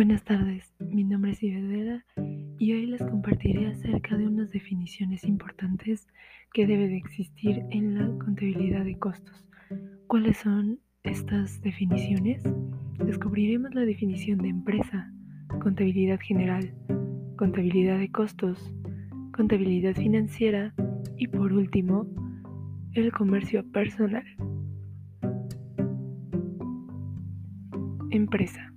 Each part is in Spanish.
Buenas tardes, mi nombre es Ibedera y hoy les compartiré acerca de unas definiciones importantes que debe de existir en la contabilidad de costos. ¿Cuáles son estas definiciones? Descubriremos la definición de empresa, contabilidad general, contabilidad de costos, contabilidad financiera y por último, el comercio personal. Empresa.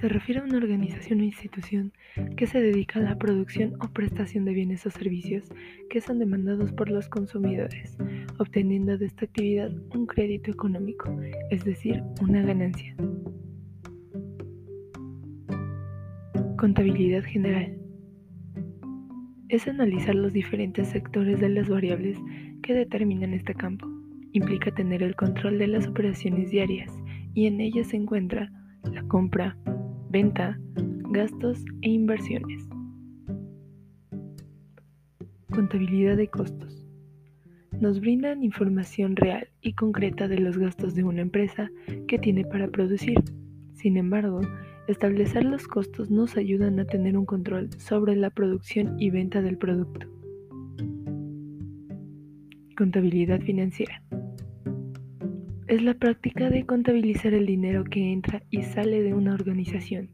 Se refiere a una organización o institución que se dedica a la producción o prestación de bienes o servicios que son demandados por los consumidores, obteniendo de esta actividad un crédito económico, es decir, una ganancia. Contabilidad general. Es analizar los diferentes sectores de las variables que determinan este campo. Implica tener el control de las operaciones diarias y en ellas se encuentra la compra, venta, gastos e inversiones. Contabilidad de costos. Nos brindan información real y concreta de los gastos de una empresa que tiene para producir. Sin embargo, establecer los costos nos ayudan a tener un control sobre la producción y venta del producto. Contabilidad financiera. Es la práctica de contabilizar el dinero que entra y sale de una organización.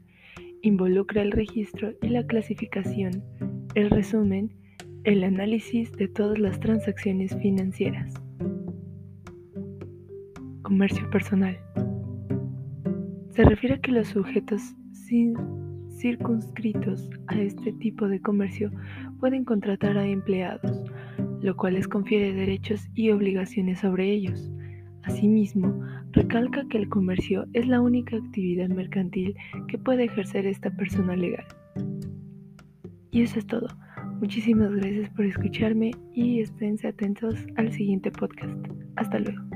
Involucra el registro y la clasificación, el resumen, el análisis de todas las transacciones financieras. Comercio personal. Se refiere a que los sujetos circunscritos a este tipo de comercio pueden contratar a empleados, lo cual les confiere derechos y obligaciones sobre ellos. Asimismo, recalca que el comercio es la única actividad mercantil que puede ejercer esta persona legal. Y eso es todo. Muchísimas gracias por escucharme y esténse atentos al siguiente podcast. Hasta luego.